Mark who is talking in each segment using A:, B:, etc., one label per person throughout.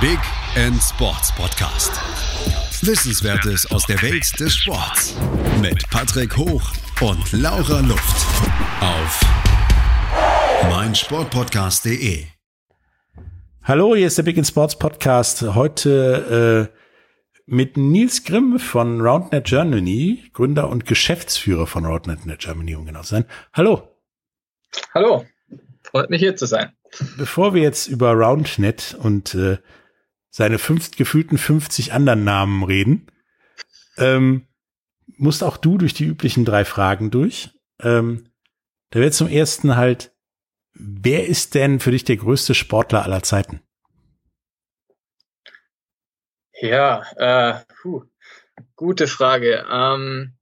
A: Big End Sports Podcast. Wissenswertes aus der Welt des Sports mit Patrick Hoch und Laura Luft auf meinsportpodcast.de.
B: Hallo, hier ist der Big End Sports Podcast. Heute äh, mit Nils Grimm von RoundNet Germany, Gründer und Geschäftsführer von RoundNet Germany, um genau zu sein. Hallo.
C: Hallo, freut mich hier zu sein.
B: Bevor wir jetzt über RoundNet und äh, seine fünf, gefühlten 50 anderen Namen reden, ähm, musst auch du durch die üblichen drei Fragen durch. Ähm, da wird zum ersten halt, wer ist denn für dich der größte Sportler aller Zeiten?
C: Ja, äh, puh, gute Frage. Ähm,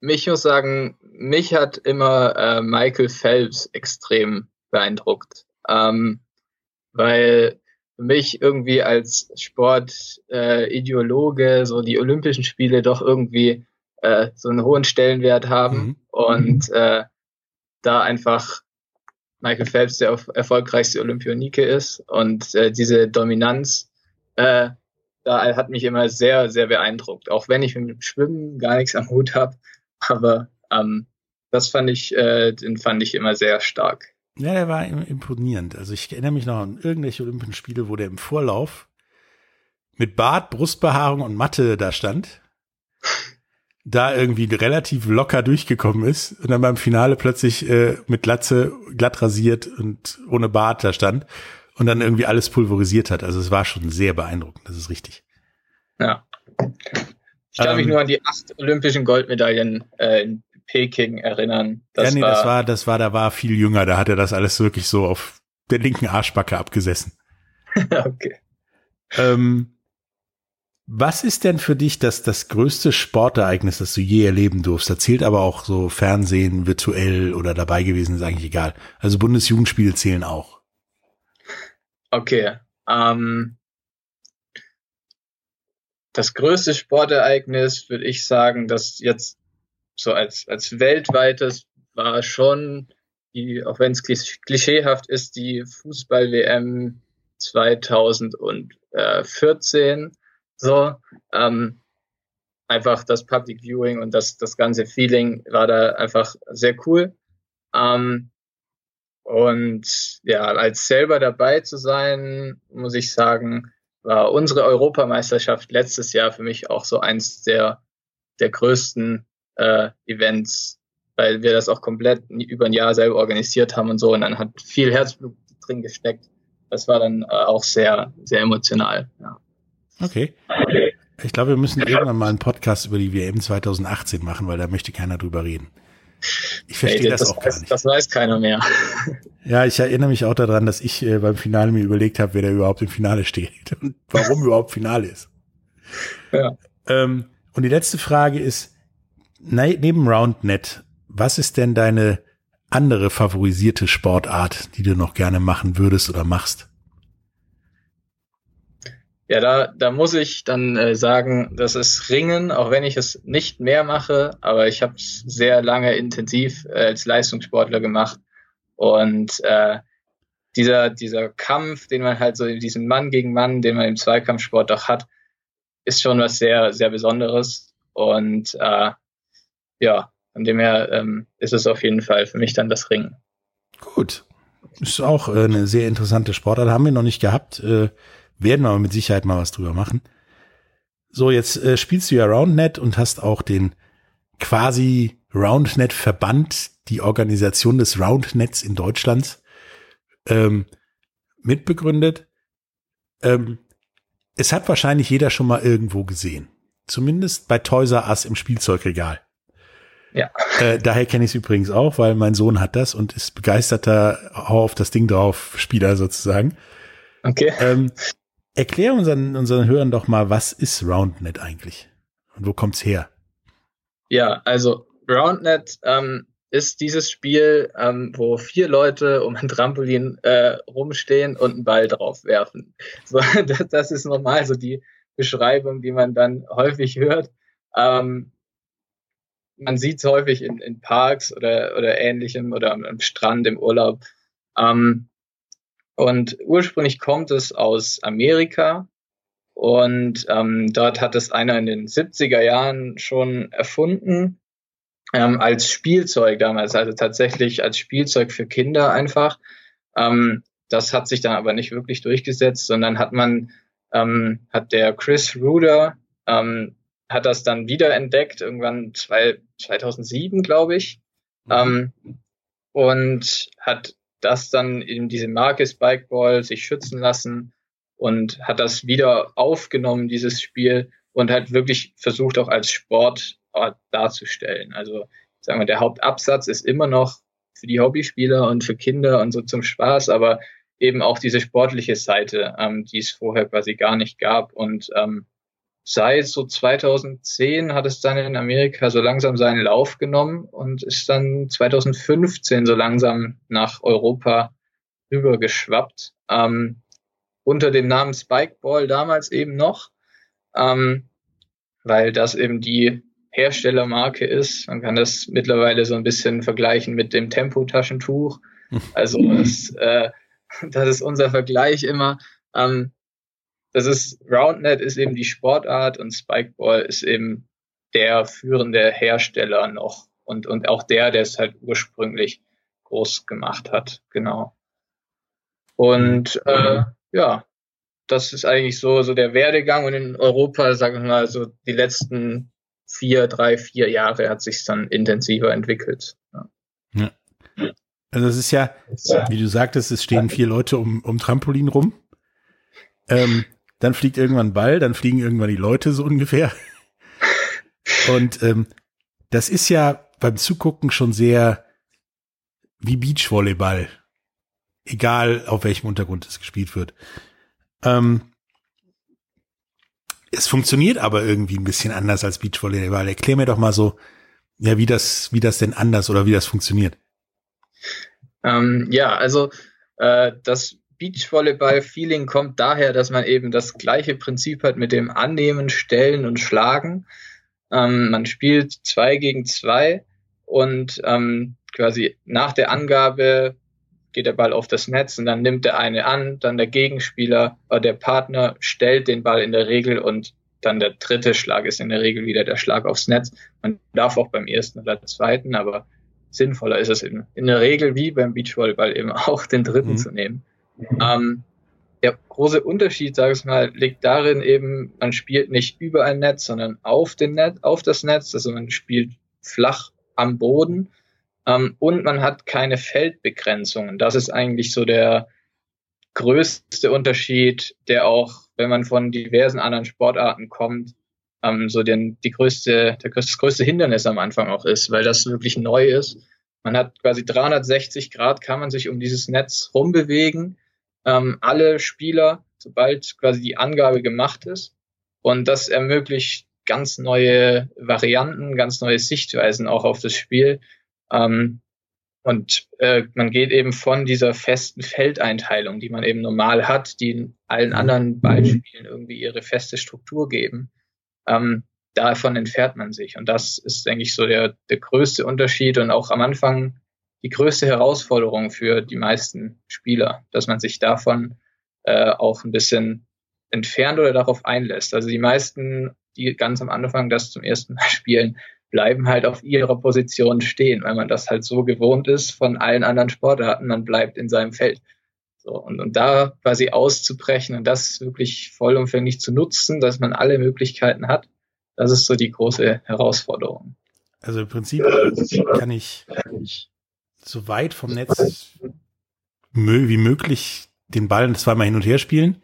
C: mich muss sagen, mich hat immer äh, Michael Phelps extrem beeindruckt, ähm, weil mich irgendwie als Sportideologe äh, so die Olympischen Spiele doch irgendwie äh, so einen hohen Stellenwert haben mhm. und äh, da einfach Michael Phelps der erfolgreichste Olympionike ist und äh, diese Dominanz äh, da hat mich immer sehr, sehr beeindruckt. Auch wenn ich mit dem Schwimmen gar nichts am Hut habe, aber ähm, das fand ich, äh, den fand ich immer sehr stark.
B: Ja, der war imponierend. Also ich erinnere mich noch an irgendwelche Olympischen Spiele, wo der im Vorlauf mit Bart, Brustbehaarung und Matte da stand, da irgendwie relativ locker durchgekommen ist und dann beim Finale plötzlich äh, mit Glatze, glatt rasiert und ohne Bart da stand und dann irgendwie alles pulverisiert hat. Also es war schon sehr beeindruckend, das ist richtig.
C: Ja. Ich kann ähm, mich nur an die acht olympischen Goldmedaillen äh, in Peking erinnern.
B: Das ja, nee, war, das war, das war, da war viel jünger, da hat er das alles wirklich so auf der linken Arschbacke abgesessen.
C: okay.
B: Ähm, was ist denn für dich das, das größte Sportereignis, das du je erleben durfst? Da zählt aber auch so Fernsehen, virtuell oder dabei gewesen, ist eigentlich egal. Also Bundesjugendspiele zählen auch.
C: Okay. Ähm, das größte Sportereignis würde ich sagen, dass jetzt so als, als weltweites war schon, die, auch wenn es klischeehaft ist, die Fußball-WM 2014. So, ähm, einfach das Public Viewing und das, das ganze Feeling war da einfach sehr cool. Ähm, und ja, als selber dabei zu sein, muss ich sagen, war unsere Europameisterschaft letztes Jahr für mich auch so eins der, der größten äh, Events, weil wir das auch komplett über ein Jahr selber organisiert haben und so. Und dann hat viel Herzblut drin gesteckt. Das war dann äh, auch sehr, sehr emotional. Ja.
B: Okay. Ich glaube, wir müssen irgendwann mal einen Podcast über die WM 2018 machen, weil da möchte keiner drüber reden. Ich verstehe hey, das, das, auch
C: weiß,
B: gar nicht.
C: Das weiß keiner mehr.
B: Ja, ich erinnere mich auch daran, dass ich äh, beim Finale mir überlegt habe, wer da überhaupt im Finale steht und warum überhaupt Finale ist. Ja. Ähm, und die letzte Frage ist, neben RoundNet, was ist denn deine andere favorisierte Sportart, die du noch gerne machen würdest oder machst?
C: Ja, da, da muss ich dann äh, sagen, das ist Ringen, auch wenn ich es nicht mehr mache, aber ich habe es sehr lange intensiv äh, als Leistungssportler gemacht. Und äh, dieser, dieser Kampf, den man halt so, diesen Mann gegen Mann, den man im Zweikampfsport doch hat, ist schon was sehr, sehr Besonderes. Und äh, ja, von dem her ähm, ist es auf jeden Fall für mich dann das Ringen.
B: Gut. Ist auch äh, eine sehr interessante Sportart. Haben wir noch nicht gehabt. Äh, werden wir aber mit Sicherheit mal was drüber machen. So, jetzt äh, spielst du ja RoundNet und hast auch den quasi RoundNet-Verband, die Organisation des RoundNets in Deutschland, ähm, mitbegründet. Ähm, es hat wahrscheinlich jeder schon mal irgendwo gesehen. Zumindest bei Toys R Us im Spielzeugregal.
C: Ja.
B: Äh, daher kenne ich es übrigens auch, weil mein Sohn hat das und ist begeisterter Hau auf das Ding drauf Spieler sozusagen.
C: Okay.
B: Ähm, Erklär unseren, unseren Hörern doch mal, was ist RoundNet eigentlich? Und wo kommt's her?
C: Ja, also RoundNet ähm, ist dieses Spiel, ähm, wo vier Leute um ein Trampolin äh, rumstehen und einen Ball drauf werfen. So, das, das ist normal so die Beschreibung, die man dann häufig hört. Ähm, man sieht es häufig in, in Parks oder, oder ähnlichem oder am, am Strand im Urlaub. Ähm, und ursprünglich kommt es aus Amerika Und ähm, dort hat es einer in den 70er Jahren schon erfunden, ähm, als Spielzeug damals, also tatsächlich als Spielzeug für Kinder einfach. Ähm, das hat sich dann aber nicht wirklich durchgesetzt, sondern hat man, ähm, hat der Chris Ruder, ähm, hat das dann wieder entdeckt, irgendwann zwei, 2007, glaube ich, mhm. ähm, und hat das dann in diese Marke Spikeball sich schützen lassen und hat das wieder aufgenommen, dieses Spiel, und hat wirklich versucht, auch als Sport darzustellen. Also sagen wir, der Hauptabsatz ist immer noch für die Hobbyspieler und für Kinder und so zum Spaß, aber eben auch diese sportliche Seite, ähm, die es vorher quasi gar nicht gab. Und ähm, seit so 2010 hat es dann in Amerika so langsam seinen Lauf genommen und ist dann 2015 so langsam nach Europa rübergeschwappt. Ähm, unter dem Namen Spikeball damals eben noch, ähm, weil das eben die Herstellermarke ist. Man kann das mittlerweile so ein bisschen vergleichen mit dem Tempo-Taschentuch. Also das, äh, das ist unser Vergleich immer. Ähm, das ist Roundnet ist eben die Sportart und Spikeball ist eben der führende Hersteller noch und und auch der, der es halt ursprünglich groß gemacht hat, genau. Und äh, ja, das ist eigentlich so so der Werdegang und in Europa, sagen wir mal, so die letzten vier, drei, vier Jahre hat sich dann intensiver entwickelt. Ja.
B: ja. Also es ist ja, wie du sagtest, es stehen vier Leute um, um Trampolin rum. Ähm, dann fliegt irgendwann ein Ball, dann fliegen irgendwann die Leute so ungefähr. Und ähm, das ist ja beim Zugucken schon sehr wie Beachvolleyball. Egal auf welchem Untergrund es gespielt wird. Ähm, es funktioniert aber irgendwie ein bisschen anders als Beachvolleyball. Erklär mir doch mal so, ja, wie das, wie das denn anders oder wie das funktioniert.
C: Ähm, ja, also äh, das Beachvolleyball-Feeling kommt daher, dass man eben das gleiche Prinzip hat mit dem Annehmen, Stellen und Schlagen. Ähm, man spielt zwei gegen zwei und ähm, quasi nach der Angabe geht der Ball auf das Netz und dann nimmt der eine an, dann der Gegenspieler oder der Partner stellt den Ball in der Regel und dann der dritte Schlag ist in der Regel wieder der Schlag aufs Netz. Man darf auch beim ersten oder zweiten, aber sinnvoller ist es in, in der Regel wie beim Beachvolleyball eben auch den dritten mhm. zu nehmen. Ähm, der große Unterschied, sage ich mal, liegt darin eben, man spielt nicht über ein Netz, sondern auf den Netz, auf das Netz. Also man spielt flach am Boden ähm, und man hat keine Feldbegrenzungen. Das ist eigentlich so der größte Unterschied, der auch, wenn man von diversen anderen Sportarten kommt, ähm, so den, die größte, der, das größte Hindernis am Anfang auch ist, weil das wirklich neu ist. Man hat quasi 360 Grad, kann man sich um dieses Netz rumbewegen. Ähm, alle Spieler, sobald quasi die Angabe gemacht ist. Und das ermöglicht ganz neue Varianten, ganz neue Sichtweisen auch auf das Spiel, ähm, und äh, man geht eben von dieser festen Feldeinteilung, die man eben normal hat, die allen anderen Beispielen irgendwie ihre feste Struktur geben. Ähm, davon entfernt man sich. Und das ist, denke ich, so der, der größte Unterschied und auch am Anfang die größte Herausforderung für die meisten Spieler, dass man sich davon äh, auch ein bisschen entfernt oder darauf einlässt. Also die meisten, die ganz am Anfang das zum ersten Mal spielen, bleiben halt auf ihrer Position stehen, weil man das halt so gewohnt ist von allen anderen Sportarten, man bleibt in seinem Feld. So, und, und da quasi auszubrechen und das wirklich vollumfänglich zu nutzen, dass man alle Möglichkeiten hat, das ist so die große Herausforderung.
B: Also im Prinzip kann ich so weit vom Netz wie möglich den Ball zweimal hin und her spielen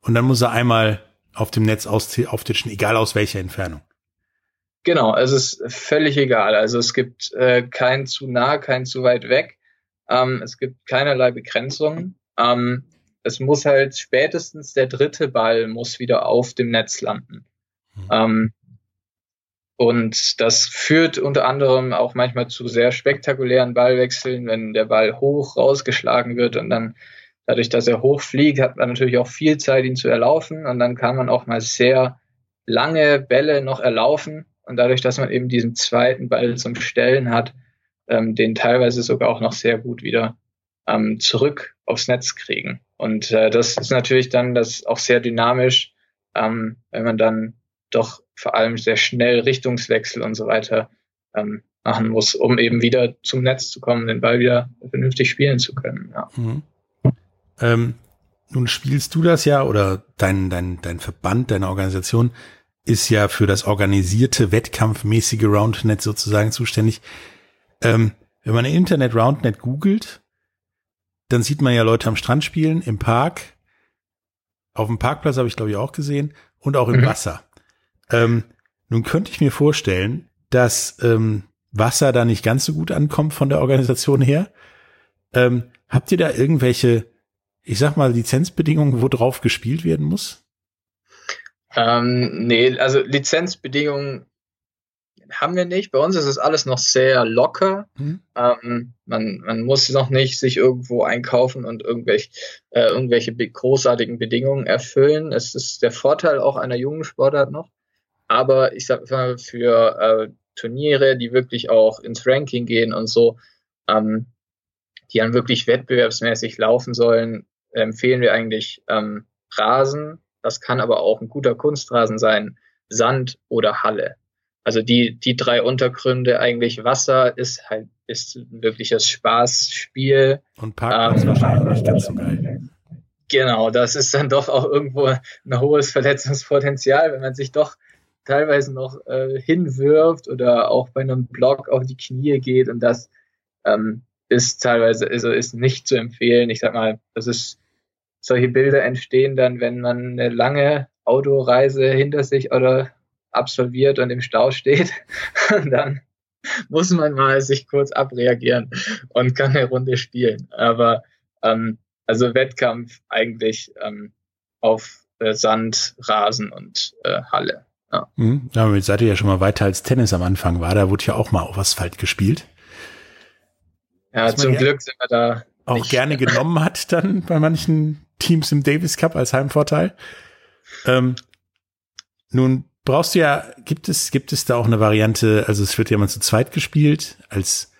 B: und dann muss er einmal auf dem Netz auftitschen, egal aus welcher Entfernung.
C: Genau, es ist völlig egal. Also es gibt äh, kein zu nah, kein zu weit weg. Ähm, es gibt keinerlei Begrenzungen. Ähm, es muss halt spätestens der dritte Ball muss wieder auf dem Netz landen. Mhm. Ähm, und das führt unter anderem auch manchmal zu sehr spektakulären Ballwechseln, wenn der Ball hoch rausgeschlagen wird und dann dadurch, dass er hoch fliegt, hat man natürlich auch viel Zeit, ihn zu erlaufen und dann kann man auch mal sehr lange Bälle noch erlaufen und dadurch, dass man eben diesen zweiten Ball zum Stellen hat, ähm, den teilweise sogar auch noch sehr gut wieder ähm, zurück aufs Netz kriegen. Und äh, das ist natürlich dann das auch sehr dynamisch, ähm, wenn man dann doch vor allem sehr schnell Richtungswechsel und so weiter ähm, machen muss, um eben wieder zum Netz zu kommen, den Ball wieder vernünftig spielen zu können. Ja. Mhm.
B: Ähm, nun spielst du das ja oder dein, dein, dein Verband, deine Organisation ist ja für das organisierte, wettkampfmäßige Roundnet sozusagen zuständig. Ähm, wenn man Internet Roundnet googelt, dann sieht man ja Leute am Strand spielen, im Park. Auf dem Parkplatz habe ich glaube ich auch gesehen und auch im mhm. Wasser. Ähm, nun könnte ich mir vorstellen, dass ähm, Wasser da nicht ganz so gut ankommt von der Organisation her. Ähm, habt ihr da irgendwelche ich sag mal, Lizenzbedingungen, wo drauf gespielt werden muss?
C: Ähm, nee, also Lizenzbedingungen haben wir nicht. Bei uns ist es alles noch sehr locker. Mhm. Ähm, man, man muss noch nicht sich irgendwo einkaufen und irgendwelche, äh, irgendwelche großartigen Bedingungen erfüllen. Es ist der Vorteil auch einer jungen Sportart noch. Aber ich sag mal, für äh, Turniere, die wirklich auch ins Ranking gehen und so, ähm, die dann wirklich wettbewerbsmäßig laufen sollen, empfehlen wir eigentlich ähm, Rasen. Das kann aber auch ein guter Kunstrasen sein, Sand oder Halle. Also die, die drei Untergründe eigentlich Wasser ist halt, ist ein wirkliches Spaßspiel.
B: Und Parkplatz ähm, wahrscheinlich ganz so geil.
C: Genau, das ist dann doch auch irgendwo ein hohes Verletzungspotenzial, wenn man sich doch teilweise noch äh, hinwirft oder auch bei einem Block auf die Knie geht und das ähm, ist teilweise, also ist nicht zu empfehlen. Ich sag mal, das ist, solche Bilder entstehen dann, wenn man eine lange Autoreise hinter sich oder absolviert und im Stau steht, dann muss man mal sich kurz abreagieren und kann eine Runde spielen. Aber ähm, also Wettkampf eigentlich ähm, auf äh, Sand, Rasen und äh, Halle.
B: Ja. Mhm. ja, damit seid ihr ja schon mal weiter als Tennis am Anfang war. Da wurde ja auch mal auf Asphalt gespielt.
C: Ja, zum Glück sind wir da.
B: Auch gerne genommen hat dann bei manchen Teams im Davis Cup als Heimvorteil. Ähm, nun brauchst du ja, gibt es, gibt es da auch eine Variante, also es wird ja mal zu zweit gespielt als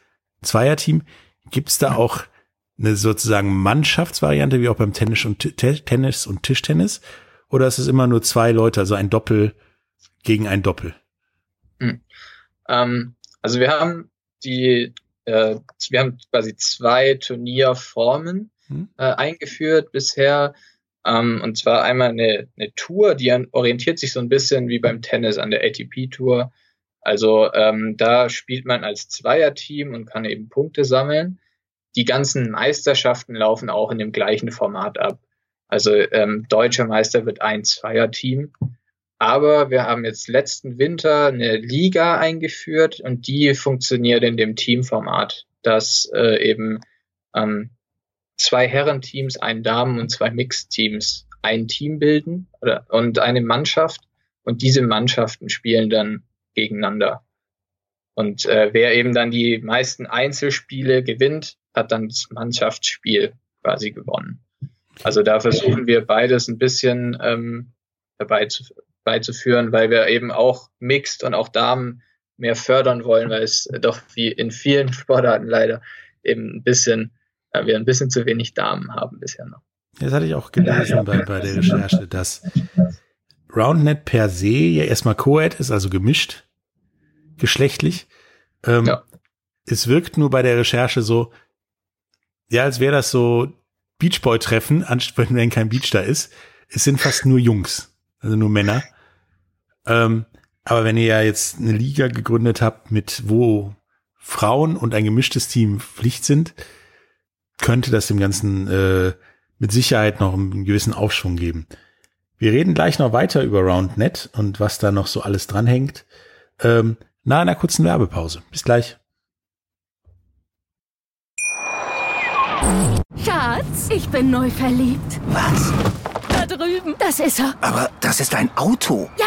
B: Zweierteam. Gibt es da auch eine sozusagen Mannschaftsvariante, wie auch beim Tennis und, Tennis und Tischtennis? Oder ist es immer nur zwei Leute, also ein Doppel gegen ein Doppel?
C: Hm. Ähm, also wir haben die äh, wir haben quasi zwei Turnierformen hm. äh, eingeführt bisher. Ähm, und zwar einmal eine, eine Tour, die orientiert sich so ein bisschen wie beim Tennis an der ATP-Tour. Also ähm, da spielt man als Zweierteam und kann eben Punkte sammeln. Die ganzen Meisterschaften laufen auch in dem gleichen Format ab. Also ähm, deutscher Meister wird ein Zweierteam. Aber wir haben jetzt letzten Winter eine Liga eingeführt und die funktioniert in dem Teamformat, dass äh, eben ähm, zwei Herrenteams, ein Damen- und zwei Mixteams ein Team bilden oder, und eine Mannschaft und diese Mannschaften spielen dann gegeneinander. Und äh, wer eben dann die meisten Einzelspiele gewinnt, hat dann das Mannschaftsspiel quasi gewonnen. Also da versuchen wir beides ein bisschen ähm, zu, beizuführen, weil wir eben auch Mixed und auch Damen mehr fördern wollen, weil es doch wie in vielen Sportarten leider eben ein bisschen, äh, wir ein bisschen zu wenig Damen haben bisher noch.
B: Das hatte ich auch gelesen bei, bei der Recherche, dass RoundNet per se ja erstmal Co-Ed ist, also gemischt, geschlechtlich. Ähm, ja. Es wirkt nur bei der Recherche so, ja, als wäre das so Beachboy-Treffen, wenn kein Beach da ist. Es sind fast nur Jungs, also nur Männer. Ähm, aber wenn ihr ja jetzt eine Liga gegründet habt, mit wo Frauen und ein gemischtes Team Pflicht sind, könnte das dem Ganzen äh, mit Sicherheit noch einen gewissen Aufschwung geben. Wir reden gleich noch weiter über RoundNet und was da noch so alles dranhängt. Ähm, nach einer kurzen Werbepause. Bis gleich.
D: Schatz, ich bin neu verliebt.
E: Was?
D: Da drüben. Das ist er.
E: Aber das ist ein Auto.
D: Ja,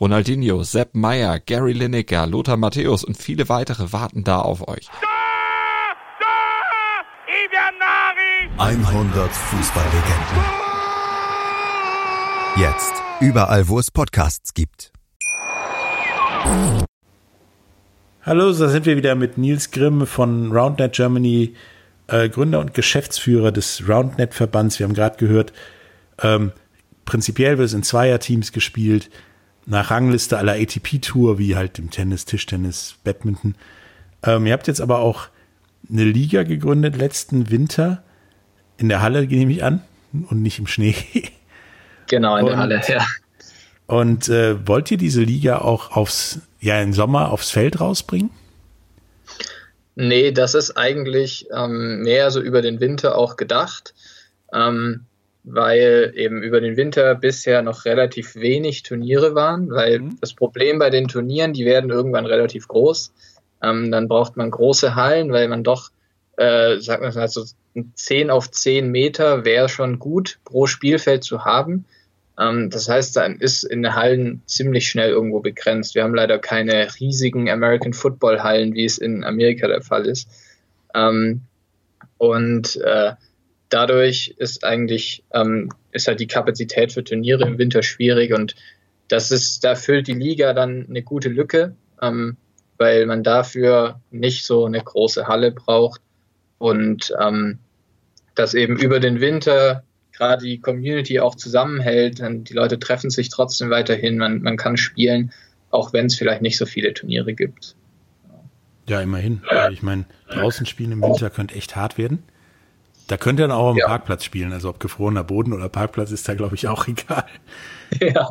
F: Ronaldinho, Sepp Meyer, Gary Lineker, Lothar Matthäus und viele weitere warten da auf euch.
A: 100 Fußballlegenden. Jetzt überall, wo es Podcasts gibt.
B: Hallo, da sind wir wieder mit Nils Grimm von RoundNet Germany, äh, Gründer und Geschäftsführer des RoundNet-Verbands. Wir haben gerade gehört, ähm, prinzipiell wird es in Zweierteams gespielt nach Rangliste aller ATP-Tour, wie halt im Tennis, Tischtennis, Badminton. Ähm, ihr habt jetzt aber auch eine Liga gegründet letzten Winter in der Halle, nehme ich an, und nicht im Schnee.
C: Genau, in und, der Halle, ja.
B: Und äh, wollt ihr diese Liga auch aufs, ja, im Sommer aufs Feld rausbringen?
C: Nee, das ist eigentlich ähm, mehr so über den Winter auch gedacht. Ähm, weil eben über den Winter bisher noch relativ wenig Turniere waren, weil mhm. das Problem bei den Turnieren, die werden irgendwann relativ groß. Ähm, dann braucht man große Hallen, weil man doch, äh, sagt man mal so 10 auf 10 Meter wäre schon gut pro Spielfeld zu haben. Ähm, das heißt, dann ist in den Hallen ziemlich schnell irgendwo begrenzt. Wir haben leider keine riesigen American Football Hallen, wie es in Amerika der Fall ist. Ähm, und äh, dadurch ist eigentlich ähm, ist halt die Kapazität für Turniere im Winter schwierig und das ist, da füllt die Liga dann eine gute Lücke, ähm, weil man dafür nicht so eine große Halle braucht und ähm, das eben über den Winter gerade die Community auch zusammenhält, dann die Leute treffen sich trotzdem weiterhin, man, man kann spielen, auch wenn es vielleicht nicht so viele Turniere gibt.
B: Ja, immerhin. Ich meine, draußen spielen im Winter könnte echt hart werden. Da könnt ihr dann auch am ja. Parkplatz spielen. Also ob gefrorener Boden oder Parkplatz ist da, glaube ich, auch egal.
C: Ja.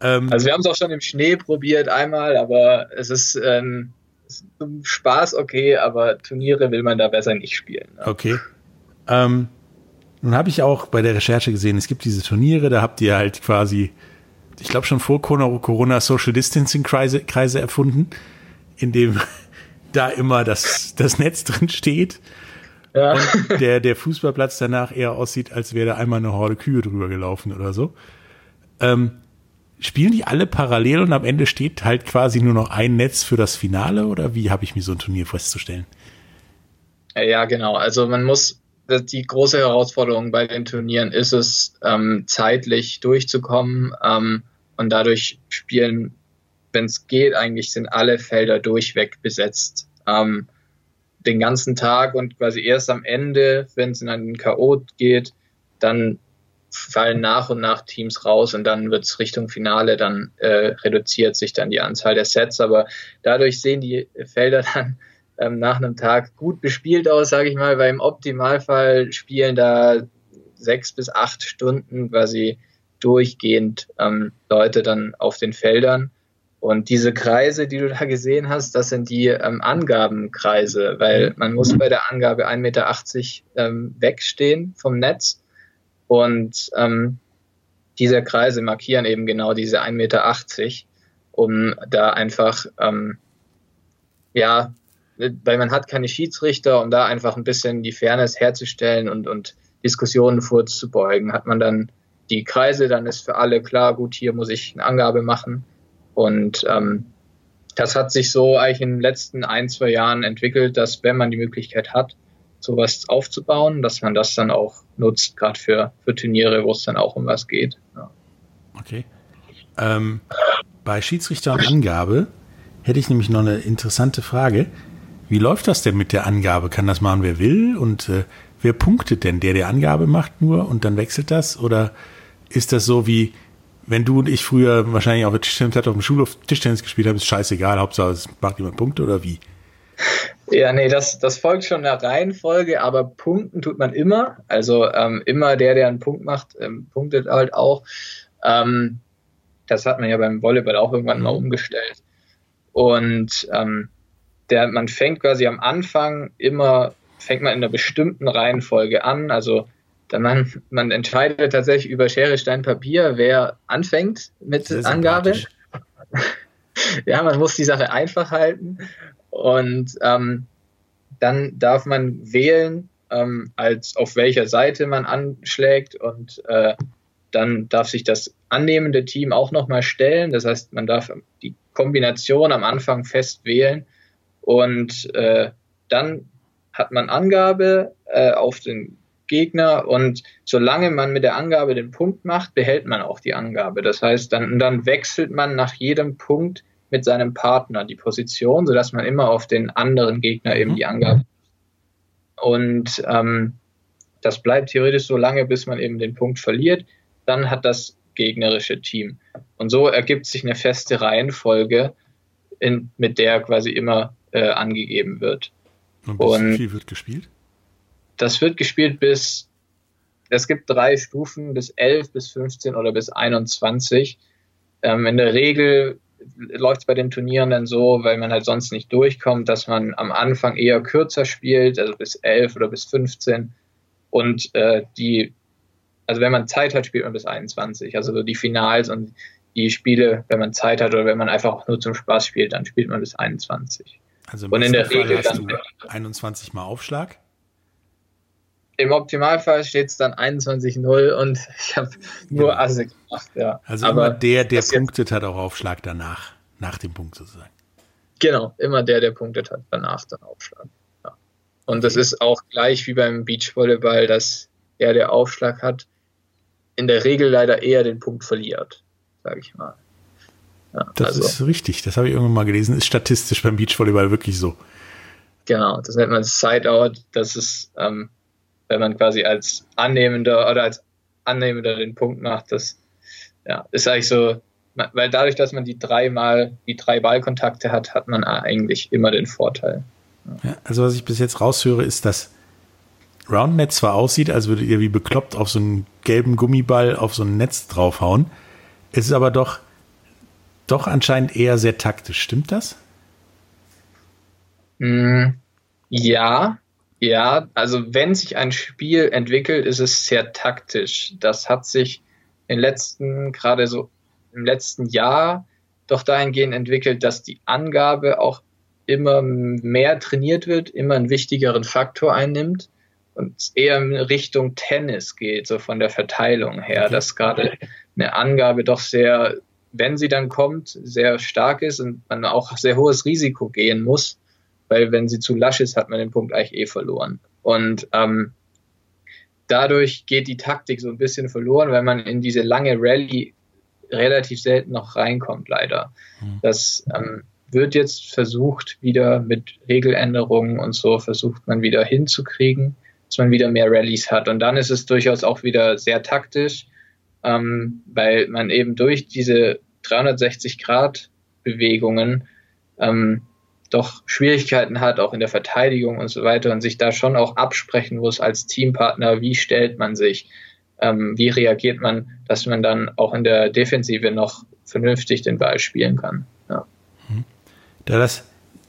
C: Ähm, also wir haben es auch schon im Schnee probiert einmal, aber es ist, ähm, ist Spaß okay, aber Turniere will man da besser nicht spielen.
B: Ne? Okay. Ähm, nun habe ich auch bei der Recherche gesehen, es gibt diese Turniere, da habt ihr halt quasi, ich glaube schon vor Corona Social Distancing Kreise, Kreise erfunden, in dem da immer das, das Netz drin steht ja. Und der, der Fußballplatz danach eher aussieht, als wäre da einmal eine Horde Kühe drüber gelaufen oder so. Ähm, spielen die alle parallel und am Ende steht halt quasi nur noch ein Netz für das Finale oder wie habe ich mir so ein Turnier festzustellen?
C: Ja, genau. Also man muss, die große Herausforderung bei den Turnieren ist es, ähm, zeitlich durchzukommen ähm, und dadurch spielen, wenn es geht, eigentlich sind alle Felder durchweg besetzt. Ähm, den ganzen Tag und quasi erst am Ende, wenn es in einen K.O. geht, dann fallen nach und nach Teams raus und dann wird es Richtung Finale, dann äh, reduziert sich dann die Anzahl der Sets, aber dadurch sehen die Felder dann ähm, nach einem Tag gut bespielt aus, sage ich mal, weil im Optimalfall spielen da sechs bis acht Stunden quasi durchgehend ähm, Leute dann auf den Feldern und diese Kreise, die du da gesehen hast, das sind die ähm, Angabenkreise, weil man muss bei der Angabe 1,80 Meter ähm, wegstehen vom Netz. Und ähm, diese Kreise markieren eben genau diese 1,80 Meter, um da einfach, ähm, ja, weil man hat keine Schiedsrichter, um da einfach ein bisschen die Fairness herzustellen und, und Diskussionen vorzubeugen, hat man dann die Kreise, dann ist für alle klar, gut, hier muss ich eine Angabe machen und ähm, das hat sich so eigentlich in den letzten ein, zwei Jahren entwickelt, dass wenn man die Möglichkeit hat, sowas aufzubauen, dass man das dann auch nutzt, gerade für, für Turniere, wo es dann auch um was geht. Ja.
B: Okay. Ähm, bei Schiedsrichter und Angabe hätte ich nämlich noch eine interessante Frage. Wie läuft das denn mit der Angabe? Kann das machen, wer will? Und äh, wer punktet denn? Der, der Angabe macht nur und dann wechselt das? Oder ist das so wie, wenn du und ich früher wahrscheinlich auf Tischtennis auf dem Schulhof Tischtennis gespielt haben, ist scheißegal, Hauptsache es macht jemand Punkte oder wie?
C: Ja, nee, das, das folgt schon der Reihenfolge, aber punkten tut man immer. Also ähm, immer der, der einen Punkt macht, ähm, punktet halt auch. Ähm, das hat man ja beim Volleyball auch irgendwann mal mhm. umgestellt. Und ähm, der, man fängt quasi am Anfang immer, fängt man in einer bestimmten Reihenfolge an. Also man, man entscheidet tatsächlich über Schere, Stein, Papier, wer anfängt mit Angabe. ja, man muss die Sache einfach halten. Und ähm, dann darf man wählen, ähm, als auf welcher Seite man anschlägt und äh, dann darf sich das annehmende Team auch nochmal stellen. Das heißt, man darf die Kombination am Anfang fest wählen und äh, dann hat man Angabe äh, auf den Gegner und solange man mit der Angabe den Punkt macht, behält man auch die Angabe. Das heißt, dann, dann wechselt man nach jedem Punkt mit seinem Partner die Position, sodass man immer auf den anderen Gegner eben mhm. die Angabe. Und ähm, das bleibt theoretisch so lange, bis man eben den Punkt verliert. Dann hat das gegnerische Team. Und so ergibt sich eine feste Reihenfolge, in, mit der quasi immer äh, angegeben wird.
B: Und, und wie viel wird gespielt?
C: Das wird gespielt bis, es gibt drei Stufen, bis 11, bis 15 oder bis 21. Ähm, in der Regel läuft es bei den Turnieren dann so, weil man halt sonst nicht durchkommt, dass man am Anfang eher kürzer spielt, also bis 11 oder bis 15. Und äh, die, also wenn man Zeit hat, spielt man bis 21. Also die Finals und die Spiele, wenn man Zeit hat oder wenn man einfach auch nur zum Spaß spielt, dann spielt man bis 21.
B: Also und in der Fall Regel hast dann, du 21 mal Aufschlag?
C: Im Optimalfall steht es dann 21-0 und ich habe nur ja. Asse gemacht, ja.
B: Also Aber immer der, der punktet, hat auch Aufschlag danach, nach dem Punkt sozusagen.
C: Genau, immer der, der punktet hat, danach dann Aufschlag. Ja. Und das ist auch gleich wie beim Beachvolleyball, dass der, der Aufschlag hat, in der Regel leider eher den Punkt verliert, sage ich mal.
B: Ja, das also. ist richtig, das habe ich irgendwann mal gelesen, ist statistisch beim Beachvolleyball wirklich so.
C: Genau, das nennt man Sideout. Das ist, ähm, wenn man quasi als Annehmender oder als Annehmender den Punkt macht, das ja, ist eigentlich so, weil dadurch, dass man die dreimal, die drei Ballkontakte hat, hat man eigentlich immer den Vorteil.
B: Ja. Also was ich bis jetzt raushöre, ist, dass Roundnet zwar aussieht, als würdet ihr wie bekloppt auf so einen gelben Gummiball auf so ein Netz draufhauen. Es ist aber doch doch anscheinend eher sehr taktisch. Stimmt das?
C: Mm, ja, ja. Also wenn sich ein Spiel entwickelt, ist es sehr taktisch. Das hat sich im letzten, gerade so im letzten Jahr, doch dahingehend entwickelt, dass die Angabe auch immer mehr trainiert wird, immer einen wichtigeren Faktor einnimmt und eher in Richtung Tennis geht, so von der Verteilung her, okay. dass gerade eine Angabe doch sehr wenn sie dann kommt, sehr stark ist und man auch sehr hohes Risiko gehen muss, weil wenn sie zu lasch ist, hat man den Punkt eigentlich eh verloren. Und ähm, dadurch geht die Taktik so ein bisschen verloren, weil man in diese lange Rallye relativ selten noch reinkommt, leider. Mhm. Das ähm, wird jetzt versucht, wieder mit Regeländerungen und so versucht man wieder hinzukriegen, dass man wieder mehr Rallyes hat. Und dann ist es durchaus auch wieder sehr taktisch, ähm, weil man eben durch diese 360-Grad-Bewegungen ähm, doch Schwierigkeiten hat, auch in der Verteidigung und so weiter und sich da schon auch absprechen muss als Teampartner, wie stellt man sich, ähm, wie reagiert man, dass man dann auch in der Defensive noch vernünftig den Ball spielen kann. Ja.
B: Mhm. Da das,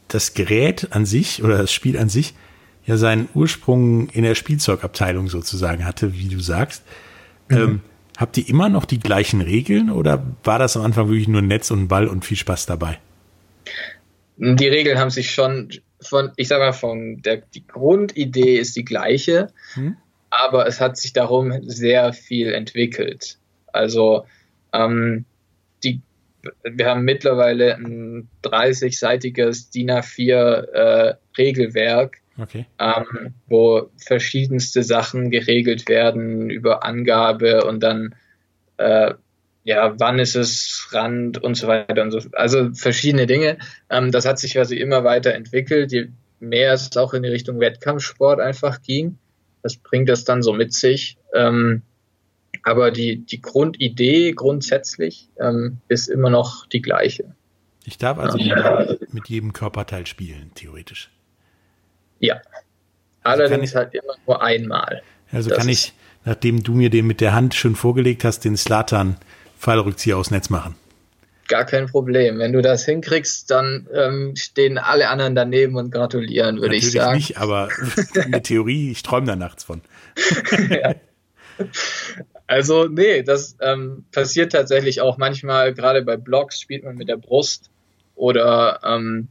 B: das Gerät an sich oder das Spiel an sich ja seinen Ursprung in der Spielzeugabteilung sozusagen hatte, wie du sagst, mhm. ähm, Habt ihr immer noch die gleichen Regeln oder war das am Anfang wirklich nur Netz und Ball und viel Spaß dabei?
C: Die Regeln haben sich schon von, ich sag mal, von der die Grundidee ist die gleiche, hm? aber es hat sich darum sehr viel entwickelt. Also ähm, die, wir haben mittlerweile ein 30-seitiges DIN A4 äh, Regelwerk, okay. ähm, wo verschiedenste Sachen geregelt werden über Angabe und dann äh, ja, wann ist es Rand und so weiter und so. Also verschiedene Dinge. Ähm, das hat sich quasi immer weiter entwickelt, je mehr es auch in die Richtung Wettkampfsport einfach ging. Das bringt das dann so mit sich. Ähm, aber die, die Grundidee grundsätzlich ähm, ist immer noch die gleiche.
B: Ich darf also ja. mit jedem Körperteil spielen, theoretisch.
C: Ja. Also Allerdings also halt immer nur einmal.
B: Also das kann ich, nachdem du mir den mit der Hand schon vorgelegt hast, den Slatan Fallrückzieher aus Netz machen.
C: Gar kein Problem. Wenn du das hinkriegst, dann ähm, stehen alle anderen daneben und gratulieren, würde ich sagen.
B: nicht, aber in der Theorie, ich träume da nachts von.
C: ja. Also, nee, das ähm, passiert tatsächlich auch manchmal, gerade bei Blogs spielt man mit der Brust oder ähm,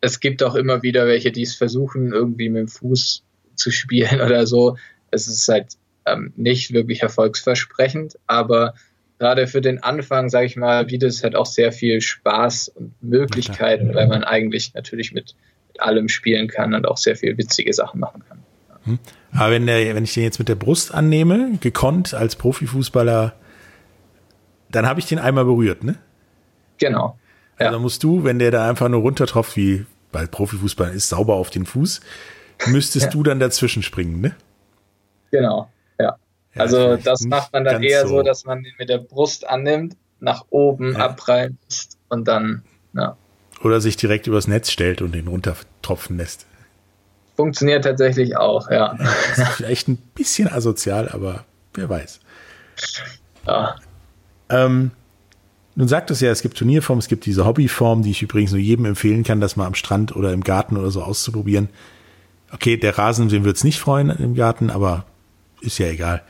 C: es gibt auch immer wieder welche, die es versuchen, irgendwie mit dem Fuß zu spielen oder so. Es ist halt ähm, nicht wirklich erfolgsversprechend, aber gerade für den Anfang, sage ich mal, bietet es halt auch sehr viel Spaß und Möglichkeiten, weil man eigentlich natürlich mit, mit allem spielen kann und auch sehr viel witzige Sachen machen kann.
B: Hm. Aber wenn, der, wenn ich den jetzt mit der Brust annehme, gekonnt als Profifußballer, dann habe ich den einmal berührt, ne?
C: Genau.
B: Ja. Also musst du, wenn der da einfach nur runtertropft, wie bei Profifußball ist, sauber auf den Fuß, müsstest ja. du dann dazwischen springen, ne?
C: Genau, ja. Ja also das macht man dann eher so. so, dass man den mit der Brust annimmt, nach oben ja. lässt und dann, ja.
B: Oder sich direkt übers Netz stellt und den runtertropfen lässt.
C: Funktioniert tatsächlich auch, ja.
B: Das ist vielleicht ein bisschen asozial, aber wer weiß. Ja. Ähm, nun sagt es ja, es gibt Turnierformen, es gibt diese Hobbyform, die ich übrigens nur jedem empfehlen kann, das mal am Strand oder im Garten oder so auszuprobieren. Okay, der Rasen, den wird es nicht freuen im Garten, aber ist ja egal.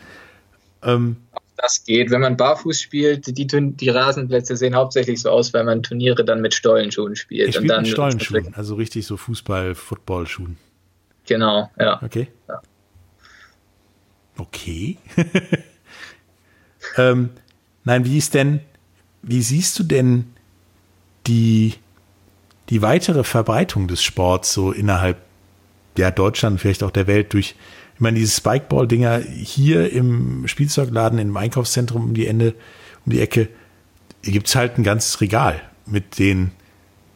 C: Ähm, das geht. Wenn man barfuß spielt, die, die Rasenplätze sehen hauptsächlich so aus, weil man Turniere dann mit Stollenschuhen spielt.
B: Ich spiele mit Stollenschuhen, also richtig so Fußball-Football-Schuhen.
C: Genau, ja.
B: Okay. Ja. Okay. ähm, nein, wie ist denn, wie siehst du denn die, die weitere Verbreitung des Sports so innerhalb ja, Deutschland, vielleicht auch der Welt durch, ich meine, diese Spikeball-Dinger hier im Spielzeugladen, im Einkaufszentrum um die Ende, um die Ecke, gibt es halt ein ganzes Regal mit den,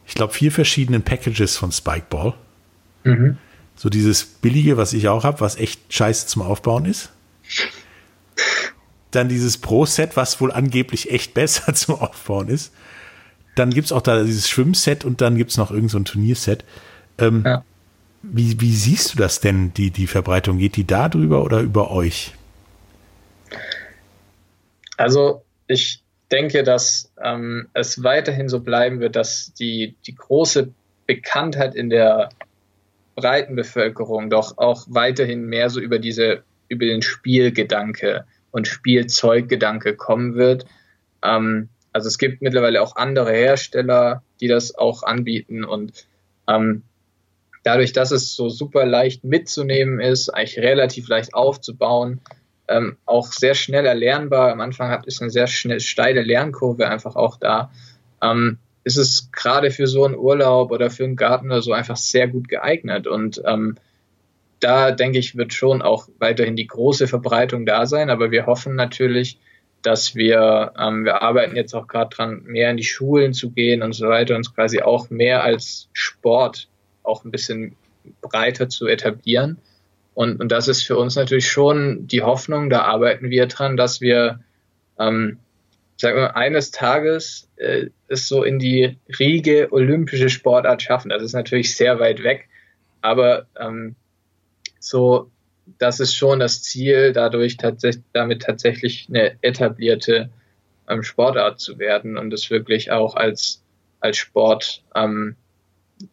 B: ich glaube, vier verschiedenen Packages von Spikeball. Mhm. So dieses billige, was ich auch habe, was echt scheiße zum Aufbauen ist. Dann dieses Pro-Set, was wohl angeblich echt besser zum Aufbauen ist. Dann gibt es auch da dieses Schwimmset und dann gibt es noch irgendein so Turnierset. Ähm, ja. Wie, wie siehst du das denn, die, die Verbreitung? Geht die da drüber oder über euch?
C: Also ich denke, dass ähm, es weiterhin so bleiben wird, dass die, die große Bekanntheit in der breiten Bevölkerung doch auch weiterhin mehr so über diese, über den Spielgedanke und Spielzeuggedanke kommen wird. Ähm, also es gibt mittlerweile auch andere Hersteller, die das auch anbieten und ähm, dadurch, dass es so super leicht mitzunehmen ist, eigentlich relativ leicht aufzubauen, ähm, auch sehr schnell erlernbar. Am Anfang hat, ist eine sehr schnell, steile Lernkurve einfach auch da. Ähm, ist es gerade für so einen Urlaub oder für einen Garten oder so einfach sehr gut geeignet. Und ähm, da denke ich, wird schon auch weiterhin die große Verbreitung da sein. Aber wir hoffen natürlich, dass wir, ähm, wir arbeiten jetzt auch gerade dran, mehr in die Schulen zu gehen und so weiter, uns quasi auch mehr als Sport auch ein bisschen breiter zu etablieren. Und, und das ist für uns natürlich schon die Hoffnung, da arbeiten wir dran, dass wir ähm, sagen wir, eines Tages äh, es so in die Riege olympische Sportart schaffen. Das ist natürlich sehr weit weg, aber ähm, so, das ist schon das Ziel, dadurch tatsächlich, damit tatsächlich eine etablierte ähm, Sportart zu werden und es wirklich auch als, als Sport ähm,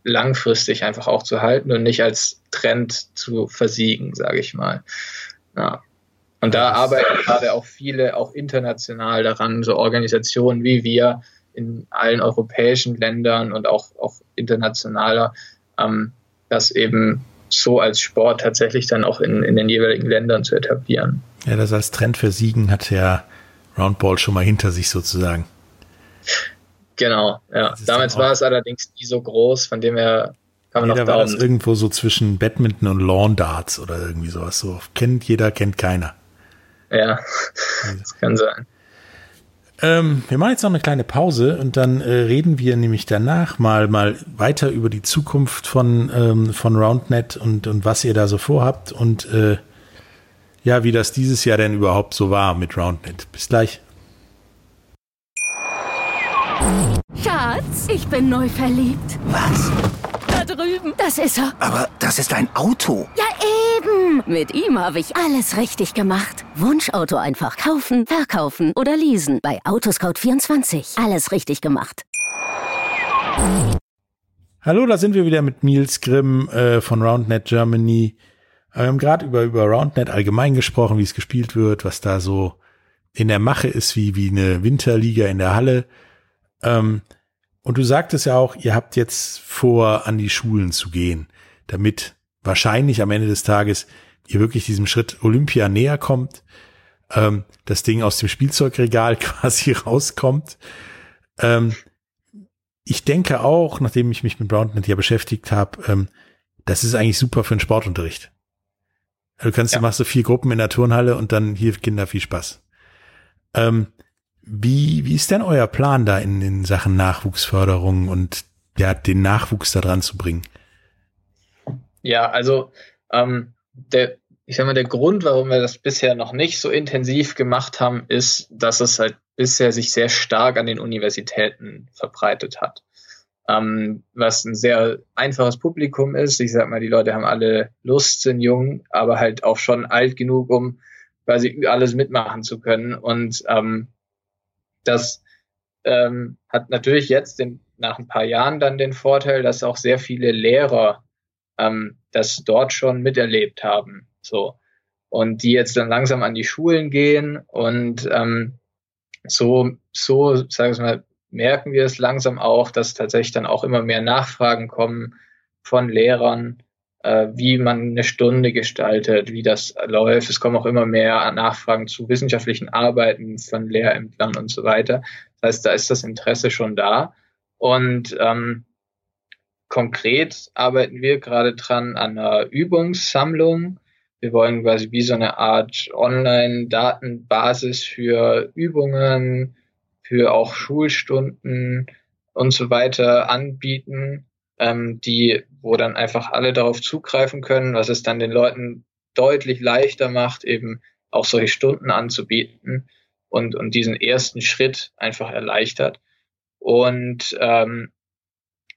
C: langfristig einfach auch zu halten und nicht als Trend zu versiegen, sage ich mal. Ja. Und da arbeiten gerade auch viele, auch international daran, so Organisationen wie wir in allen europäischen Ländern und auch, auch internationaler, ähm, das eben so als Sport tatsächlich dann auch in, in den jeweiligen Ländern zu etablieren.
B: Ja, das als Trend für Siegen hat ja Roundball schon mal hinter sich sozusagen.
C: Genau, ja. Damals war es allerdings nie so groß, von dem her
B: kann man jeder noch war das irgendwo so zwischen Badminton und Lawn Darts oder irgendwie sowas. So kennt jeder, kennt keiner.
C: Ja, das kann sein.
B: Ähm, wir machen jetzt noch eine kleine Pause und dann äh, reden wir nämlich danach mal, mal weiter über die Zukunft von, ähm, von RoundNet und, und was ihr da so vorhabt und äh, ja, wie das dieses Jahr denn überhaupt so war mit RoundNet. Bis gleich.
D: Schatz, ich bin neu verliebt.
E: Was?
D: Da drüben. Das ist er.
E: Aber das ist ein Auto.
D: Ja, eben. Mit ihm habe ich alles richtig gemacht. Wunschauto einfach kaufen, verkaufen oder leasen. Bei Autoscout24. Alles richtig gemacht.
B: Hallo, da sind wir wieder mit Niels Grimm äh, von RoundNet Germany. Wir haben gerade über, über RoundNet allgemein gesprochen, wie es gespielt wird, was da so in der Mache ist, wie, wie eine Winterliga in der Halle. Ähm, und du sagtest ja auch, ihr habt jetzt vor, an die Schulen zu gehen, damit wahrscheinlich am Ende des Tages ihr wirklich diesem Schritt Olympia näher kommt, ähm, das Ding aus dem Spielzeugregal quasi rauskommt. Ähm, ich denke auch, nachdem ich mich mit Brownnet ja beschäftigt habe, ähm, das ist eigentlich super für einen Sportunterricht. Du kannst, ja. du machst so vier Gruppen in der Turnhalle und dann hier Kinder viel Spaß. Ähm, wie, wie ist denn euer Plan da in, in Sachen Nachwuchsförderung und ja, den Nachwuchs da dran zu bringen?
C: Ja, also ähm, der, ich sag mal, der Grund, warum wir das bisher noch nicht so intensiv gemacht haben, ist, dass es halt bisher sich sehr stark an den Universitäten verbreitet hat. Ähm, was ein sehr einfaches Publikum ist. Ich sag mal, die Leute haben alle Lust, sind jung, aber halt auch schon alt genug, um quasi alles mitmachen zu können. Und ähm, das ähm, hat natürlich jetzt den, nach ein paar Jahren dann den Vorteil, dass auch sehr viele Lehrer ähm, das dort schon miterlebt haben. So. Und die jetzt dann langsam an die Schulen gehen und ähm, so, so, sagen wir mal, merken wir es langsam auch, dass tatsächlich dann auch immer mehr Nachfragen kommen von Lehrern, wie man eine Stunde gestaltet, wie das läuft. Es kommen auch immer mehr Nachfragen zu wissenschaftlichen Arbeiten von Lehrämtlern und so weiter. Das heißt, da ist das Interesse schon da. Und ähm, konkret arbeiten wir gerade dran an einer Übungssammlung. Wir wollen quasi wie so eine Art Online-Datenbasis für Übungen, für auch Schulstunden und so weiter anbieten, ähm, die, wo dann einfach alle darauf zugreifen können, was es dann den Leuten deutlich leichter macht, eben auch solche Stunden anzubieten und, und diesen ersten Schritt einfach erleichtert. Und ähm,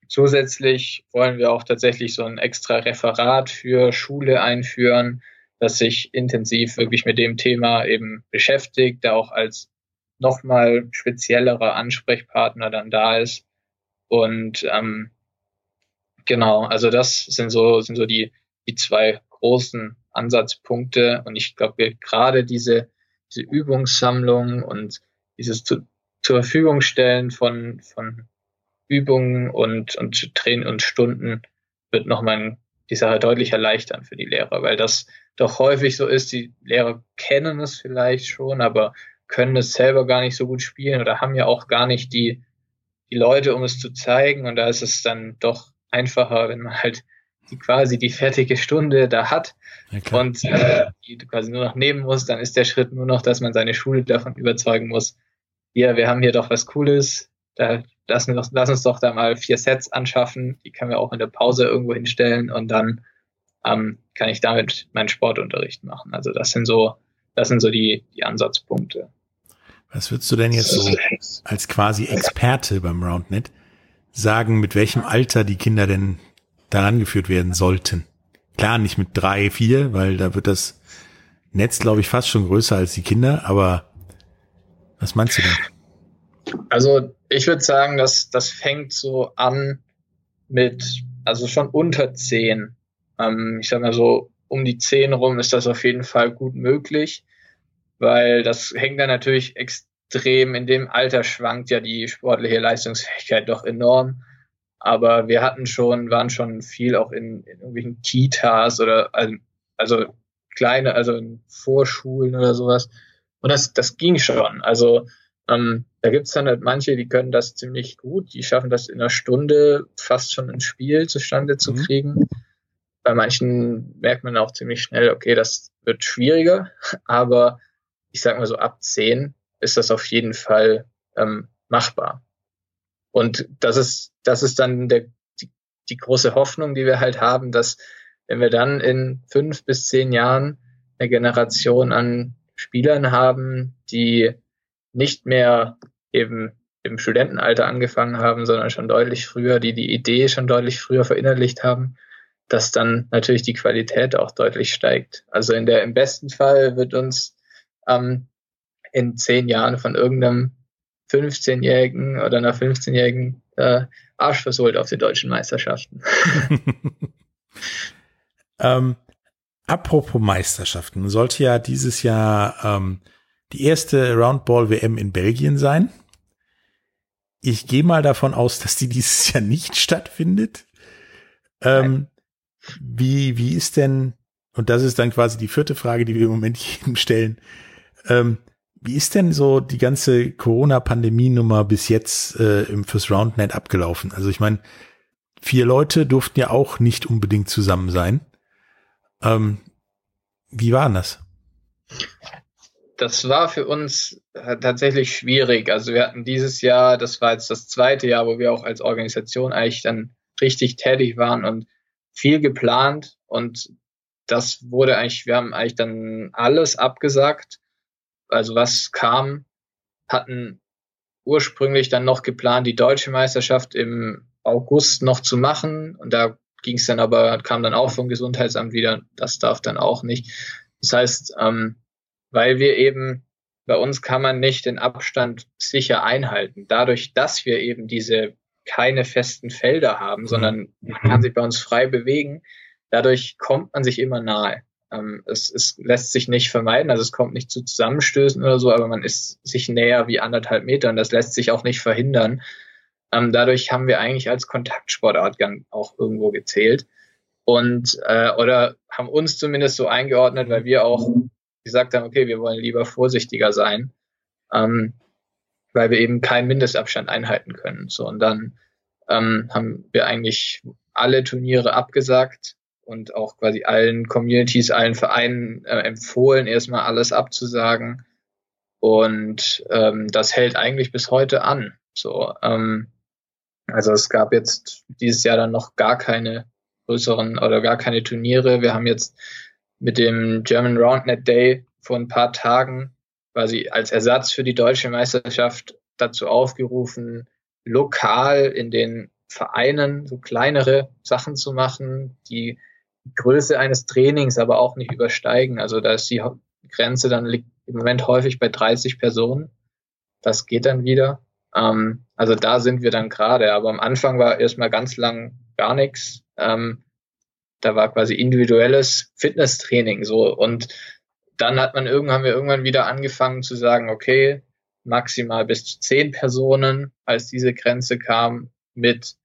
C: zusätzlich wollen wir auch tatsächlich so ein extra Referat für Schule einführen, das sich intensiv wirklich mit dem Thema eben beschäftigt, da auch als nochmal speziellerer Ansprechpartner dann da ist. Und ähm, genau, also das sind so, sind so die, die zwei großen Ansatzpunkte. Und ich glaube, gerade diese, diese Übungssammlung und dieses zu, zur Verfügung stellen von, von Übungen und, und Training und Stunden wird nochmal die Sache deutlich erleichtern für die Lehrer, weil das doch häufig so ist, die Lehrer kennen es vielleicht schon, aber können es selber gar nicht so gut spielen oder haben ja auch gar nicht die, die Leute, um es zu zeigen. Und da ist es dann doch einfacher, wenn man halt die quasi die fertige Stunde da hat ja, und äh, die quasi nur noch nehmen musst, dann ist der Schritt nur noch, dass man seine Schule davon überzeugen muss, ja, wir haben hier doch was Cooles, da lassen, wir, lass uns doch da mal vier Sets anschaffen, die können wir auch in der Pause irgendwo hinstellen und dann ähm, kann ich damit meinen Sportunterricht machen. Also das sind so, das sind so die, die Ansatzpunkte.
B: Was würdest du denn jetzt so als quasi Experte beim RoundNet sagen, mit welchem Alter die Kinder denn daran geführt werden sollten? Klar, nicht mit drei, vier, weil da wird das Netz, glaube ich, fast schon größer als die Kinder, aber was meinst du denn?
C: Also ich würde sagen, dass das fängt so an mit, also schon unter zehn. Ähm, ich sag mal so, um die zehn rum ist das auf jeden Fall gut möglich weil das hängt dann natürlich extrem, in dem Alter schwankt ja die sportliche Leistungsfähigkeit doch enorm. Aber wir hatten schon, waren schon viel auch in, in irgendwelchen Kitas oder also, kleine, also in Vorschulen oder sowas. Und das, das ging schon. Also ähm, da gibt's dann halt manche, die können das ziemlich gut, die schaffen das in einer Stunde fast schon ein Spiel zustande zu mhm. kriegen. Bei manchen merkt man auch ziemlich schnell, okay, das wird schwieriger, aber ich sag mal so ab zehn ist das auf jeden Fall ähm, machbar. Und das ist, das ist dann der, die, die große Hoffnung, die wir halt haben, dass wenn wir dann in fünf bis zehn Jahren eine Generation an Spielern haben, die nicht mehr eben im Studentenalter angefangen haben, sondern schon deutlich früher, die die Idee schon deutlich früher verinnerlicht haben, dass dann natürlich die Qualität auch deutlich steigt. Also in der, im besten Fall wird uns ähm, in zehn Jahren von irgendeinem 15-Jährigen oder einer 15-Jährigen äh, Arsch versohlt auf den deutschen Meisterschaften.
B: ähm, apropos Meisterschaften, sollte ja dieses Jahr ähm, die erste Roundball-WM in Belgien sein. Ich gehe mal davon aus, dass die dieses Jahr nicht stattfindet. Ähm, wie, wie ist denn und das ist dann quasi die vierte Frage, die wir im Moment jedem stellen. Ähm, wie ist denn so die ganze Corona-Pandemie-Nummer bis jetzt äh, fürs RoundNet abgelaufen? Also ich meine, vier Leute durften ja auch nicht unbedingt zusammen sein. Ähm, wie war das?
C: Das war für uns äh, tatsächlich schwierig. Also wir hatten dieses Jahr, das war jetzt das zweite Jahr, wo wir auch als Organisation eigentlich dann richtig tätig waren und viel geplant und das wurde eigentlich, wir haben eigentlich dann alles abgesagt also was kam, hatten ursprünglich dann noch geplant, die deutsche Meisterschaft im August noch zu machen. Und da ging es dann aber, kam dann auch vom Gesundheitsamt wieder, das darf dann auch nicht. Das heißt, ähm, weil wir eben, bei uns kann man nicht den Abstand sicher einhalten. Dadurch, dass wir eben diese keine festen Felder haben, mhm. sondern man kann sich bei uns frei bewegen, dadurch kommt man sich immer nahe. Ähm, es, es lässt sich nicht vermeiden, also es kommt nicht zu Zusammenstößen oder so, aber man ist sich näher wie anderthalb Meter und das lässt sich auch nicht verhindern. Ähm, dadurch haben wir eigentlich als Kontaktsportart auch irgendwo gezählt und äh, oder haben uns zumindest so eingeordnet, weil wir auch gesagt haben, okay, wir wollen lieber vorsichtiger sein, ähm, weil wir eben keinen Mindestabstand einhalten können. So und dann ähm, haben wir eigentlich alle Turniere abgesagt und auch quasi allen Communities, allen Vereinen äh, empfohlen, erstmal alles abzusagen. Und ähm, das hält eigentlich bis heute an. So, ähm, also es gab jetzt dieses Jahr dann noch gar keine größeren oder gar keine Turniere. Wir haben jetzt mit dem German Roundnet Day vor ein paar Tagen quasi als Ersatz für die deutsche Meisterschaft dazu aufgerufen, lokal in den Vereinen so kleinere Sachen zu machen, die Größe eines Trainings aber auch nicht übersteigen. Also da ist die Grenze dann liegt im Moment häufig bei 30 Personen. Das geht dann wieder. Ähm, also da sind wir dann gerade. Aber am Anfang war erstmal ganz lang gar nichts. Ähm, da war quasi individuelles Fitnesstraining so. Und dann hat man irgendwann, haben wir irgendwann wieder angefangen zu sagen, okay, maximal bis zu zehn Personen, als diese Grenze kam, mit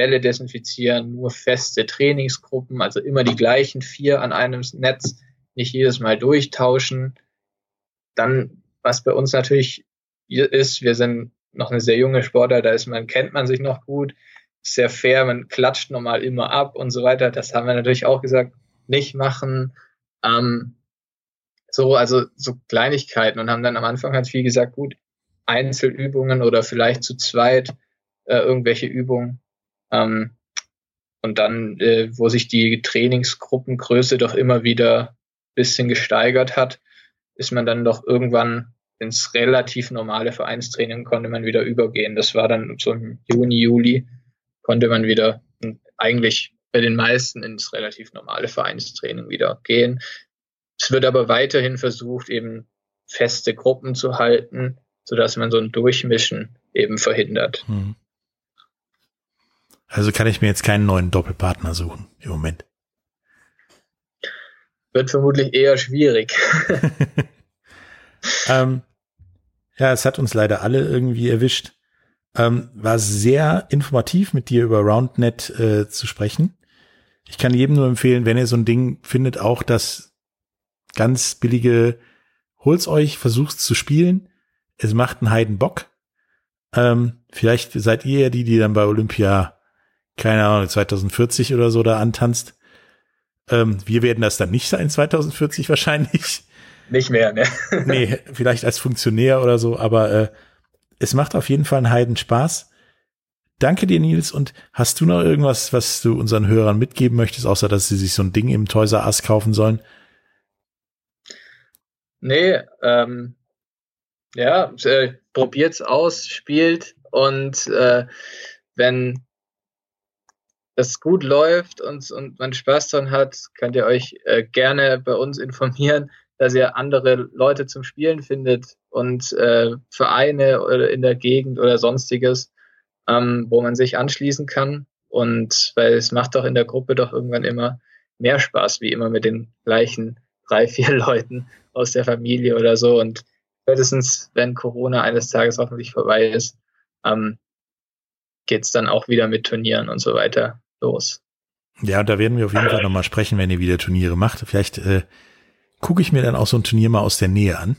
C: Bälle desinfizieren, nur feste Trainingsgruppen, also immer die gleichen vier an einem Netz, nicht jedes Mal durchtauschen. Dann, was bei uns natürlich ist, wir sind noch eine sehr junge Sportler, da ist man, kennt man sich noch gut, sehr fair, man klatscht normal immer ab und so weiter. Das haben wir natürlich auch gesagt, nicht machen. Ähm, so, also so Kleinigkeiten und haben dann am Anfang halt viel gesagt, gut, Einzelübungen oder vielleicht zu zweit äh, irgendwelche Übungen ähm, und dann, äh, wo sich die Trainingsgruppengröße doch immer wieder bisschen gesteigert hat, ist man dann doch irgendwann ins relativ normale Vereinstraining konnte man wieder übergehen. Das war dann so im Juni, Juli konnte man wieder eigentlich bei den meisten ins relativ normale Vereinstraining wieder gehen. Es wird aber weiterhin versucht, eben feste Gruppen zu halten, sodass man so ein Durchmischen eben verhindert. Hm.
B: Also kann ich mir jetzt keinen neuen Doppelpartner suchen im Moment.
C: Wird vermutlich eher schwierig.
B: ähm, ja, es hat uns leider alle irgendwie erwischt. Ähm, war sehr informativ mit dir über RoundNet äh, zu sprechen. Ich kann jedem nur empfehlen, wenn ihr so ein Ding findet, auch das ganz billige, holt's euch, versucht's zu spielen. Es macht einen Heiden Bock. Ähm, vielleicht seid ihr ja die, die dann bei Olympia keine Ahnung, 2040 oder so da antanzt. Ähm, wir werden das dann nicht sein, 2040 wahrscheinlich.
C: Nicht mehr, ne?
B: nee, vielleicht als Funktionär oder so, aber äh, es macht auf jeden Fall einen Heiden Spaß. Danke dir, Nils. Und hast du noch irgendwas, was du unseren Hörern mitgeben möchtest, außer dass sie sich so ein Ding im Toys R Us kaufen sollen?
C: Nee, ähm, ja, äh, probiert's aus, spielt und äh, wenn das gut läuft und, und man Spaß dran hat, könnt ihr euch äh, gerne bei uns informieren, dass ihr andere Leute zum Spielen findet und äh, Vereine oder in der Gegend oder sonstiges, ähm, wo man sich anschließen kann. Und weil es macht doch in der Gruppe doch irgendwann immer mehr Spaß, wie immer mit den gleichen drei, vier Leuten aus der Familie oder so. Und spätestens, wenn Corona eines Tages hoffentlich vorbei ist, ähm, geht's dann auch wieder mit Turnieren und so weiter los.
B: Ja, da werden wir auf jeden Fall nochmal sprechen, wenn ihr wieder Turniere macht. Vielleicht äh, gucke ich mir dann auch so ein Turnier mal aus der Nähe an.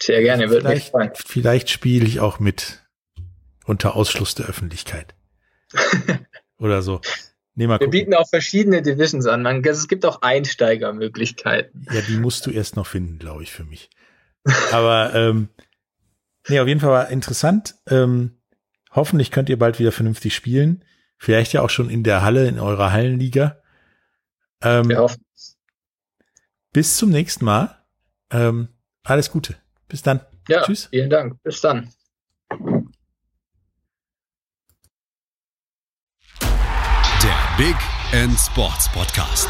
C: Sehr gerne, würde mich
B: Vielleicht,
C: freuen.
B: vielleicht spiele ich auch mit unter Ausschluss der Öffentlichkeit. Oder so. Nee, mal
C: Wir
B: gucken.
C: bieten auch verschiedene Divisions an. Man, es gibt auch Einsteigermöglichkeiten.
B: Ja, die musst du erst noch finden, glaube ich, für mich. Aber ähm, nee, auf jeden Fall war interessant. Ähm, hoffentlich könnt ihr bald wieder vernünftig spielen. Vielleicht ja auch schon in der Halle, in eurer Hallenliga. Ähm,
C: Wir hoffen.
B: Bis zum nächsten Mal. Ähm, alles Gute. Bis dann.
C: Ja,
B: Tschüss.
C: vielen Dank. Bis dann.
A: Der Big End Sports Podcast.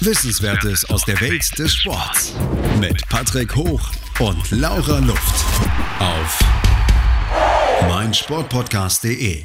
A: Wissenswertes aus der Welt des Sports. Mit Patrick Hoch und Laura Luft. Auf meinsportpodcast.de.